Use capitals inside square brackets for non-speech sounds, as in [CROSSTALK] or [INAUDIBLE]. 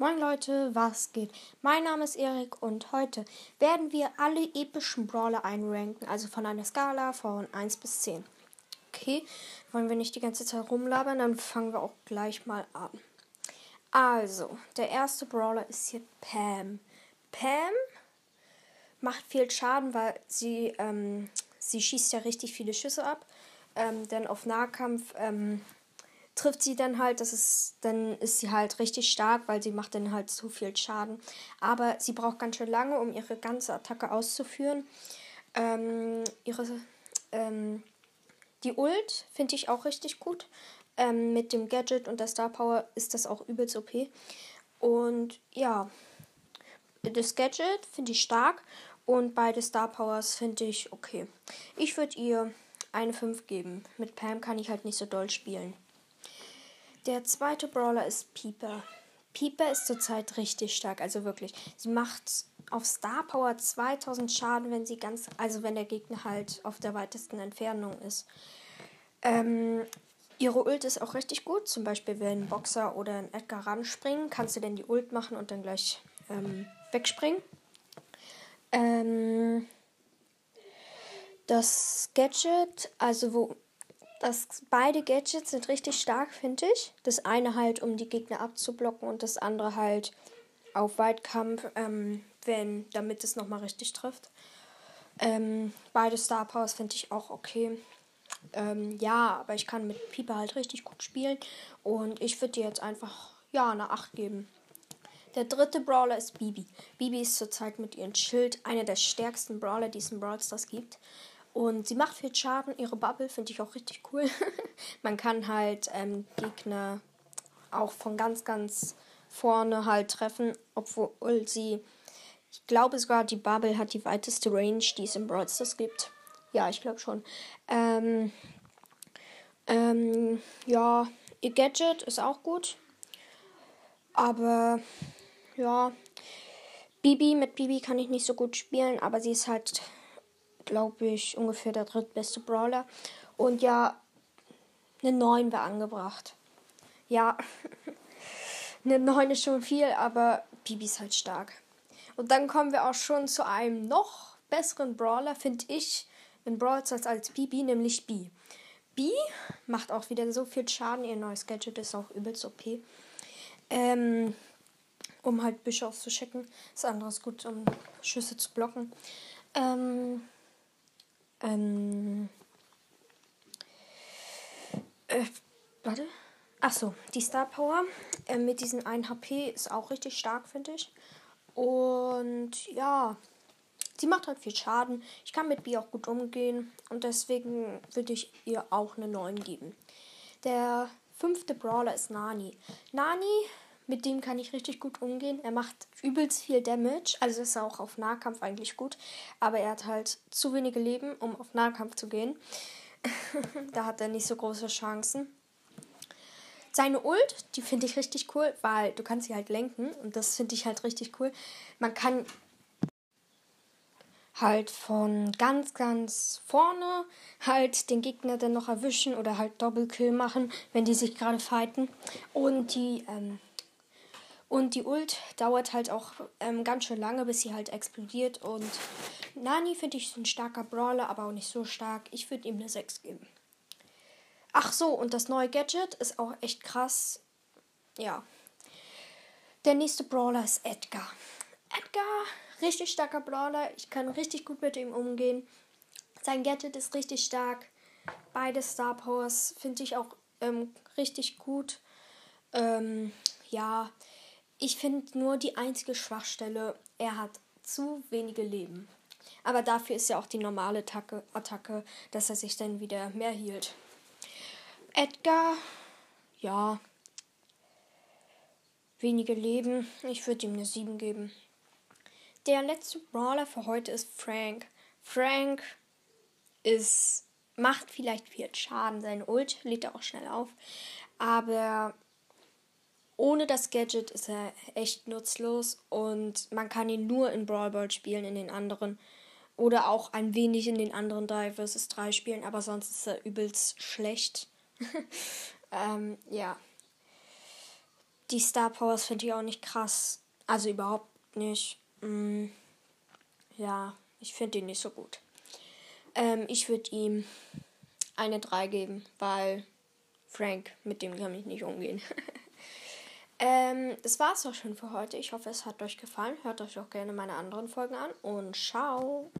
Moin Leute, was geht? Mein Name ist Erik und heute werden wir alle epischen Brawler einranken, also von einer Skala von 1 bis 10. Okay, wollen wir nicht die ganze Zeit rumlabern, dann fangen wir auch gleich mal an. Also, der erste Brawler ist hier Pam. Pam macht viel Schaden, weil sie, ähm, sie schießt ja richtig viele Schüsse ab. Ähm, denn auf Nahkampf ähm, trifft sie dann halt, das ist, dann ist sie halt richtig stark, weil sie macht dann halt zu viel Schaden. Aber sie braucht ganz schön lange, um ihre ganze Attacke auszuführen. Ähm, ihre, ähm, die Ult finde ich auch richtig gut. Ähm, mit dem Gadget und der Star Power ist das auch übelst OP. Und ja, das Gadget finde ich stark und beide Star Powers finde ich okay. Ich würde ihr eine 5 geben. Mit Pam kann ich halt nicht so doll spielen. Der zweite Brawler ist Pieper. Pieper ist zurzeit richtig stark, also wirklich. Sie macht auf Star Power 2000 Schaden, wenn sie ganz, also wenn der Gegner halt auf der weitesten Entfernung ist. Ähm, ihre Ult ist auch richtig gut. Zum Beispiel, wenn ein Boxer oder ein Edgar ranspringen, kannst du dann die Ult machen und dann gleich ähm, wegspringen. Ähm, das Gadget, also wo das, beide Gadgets sind richtig stark, finde ich. Das eine halt, um die Gegner abzublocken und das andere halt auf Weitkampf, ähm, wenn, damit es nochmal richtig trifft. Ähm, beide Star Powers finde ich auch okay. Ähm, ja, aber ich kann mit Pieper halt richtig gut spielen und ich würde dir jetzt einfach, ja, eine 8 geben. Der dritte Brawler ist Bibi. Bibi ist zurzeit mit ihrem Schild einer der stärksten Brawler, die es in Brawl Stars gibt. Und sie macht viel Schaden. Ihre Bubble finde ich auch richtig cool. [LAUGHS] Man kann halt ähm, Gegner auch von ganz, ganz vorne halt treffen, obwohl sie, ich glaube sogar, die Bubble hat die weiteste Range, die es im Brawl Stars gibt. Ja, ich glaube schon. Ähm, ähm, ja, ihr Gadget ist auch gut. Aber ja, Bibi, mit Bibi kann ich nicht so gut spielen, aber sie ist halt glaube ich, ungefähr der drittbeste Brawler. Und ja, eine 9 wäre angebracht. Ja, [LAUGHS] eine 9 ist schon viel, aber Bibi ist halt stark. Und dann kommen wir auch schon zu einem noch besseren Brawler, finde ich, in Brawl Stars als Bibi, nämlich B. B macht auch wieder so viel Schaden. Ihr neues Gadget ist auch übelst OP. Ähm, um halt Büsche auszuschicken. Das andere ist gut, um Schüsse zu blocken. Ähm, ähm. Äh, warte. Achso, die Star Power äh, mit diesem 1 HP ist auch richtig stark, finde ich. Und ja, sie macht halt viel Schaden. Ich kann mit B auch gut umgehen. Und deswegen würde ich ihr auch eine 9 geben. Der fünfte Brawler ist Nani. Nani mit dem kann ich richtig gut umgehen. Er macht übelst viel Damage, also ist er auch auf Nahkampf eigentlich gut. Aber er hat halt zu wenige Leben, um auf Nahkampf zu gehen. [LAUGHS] da hat er nicht so große Chancen. Seine Ult, die finde ich richtig cool, weil du kannst sie halt lenken und das finde ich halt richtig cool. Man kann halt von ganz, ganz vorne halt den Gegner dann noch erwischen oder halt Doppelkill machen, wenn die sich gerade fighten. Und die ähm, und die Ult dauert halt auch ähm, ganz schön lange, bis sie halt explodiert. Und Nani finde ich ein starker Brawler, aber auch nicht so stark. Ich würde ihm eine 6 geben. Ach so, und das neue Gadget ist auch echt krass. Ja. Der nächste Brawler ist Edgar. Edgar, richtig starker Brawler. Ich kann richtig gut mit ihm umgehen. Sein Gadget ist richtig stark. Beide Star Powers finde ich auch ähm, richtig gut. Ähm, ja, ich finde nur die einzige Schwachstelle, er hat zu wenige Leben. Aber dafür ist ja auch die normale Attacke, Attacke dass er sich dann wieder mehr hielt. Edgar, ja, wenige Leben. Ich würde ihm eine 7 geben. Der letzte Brawler für heute ist Frank. Frank ist, macht vielleicht viel Schaden. Sein Ult lädt er auch schnell auf. Aber ohne das Gadget ist er echt nutzlos und man kann ihn nur in Brawl Ball spielen, in den anderen. Oder auch ein wenig in den anderen 3 vs 3 spielen, aber sonst ist er übelst schlecht. [LAUGHS] ähm, ja. die Star Powers finde ich auch nicht krass. Also überhaupt nicht. Mm, ja, ich finde ihn nicht so gut. Ähm, ich würde ihm eine 3 geben, weil Frank, mit dem kann ich nicht umgehen. [LAUGHS] ähm, das war's auch schon für heute. Ich hoffe, es hat euch gefallen. Hört euch auch gerne meine anderen Folgen an und ciao.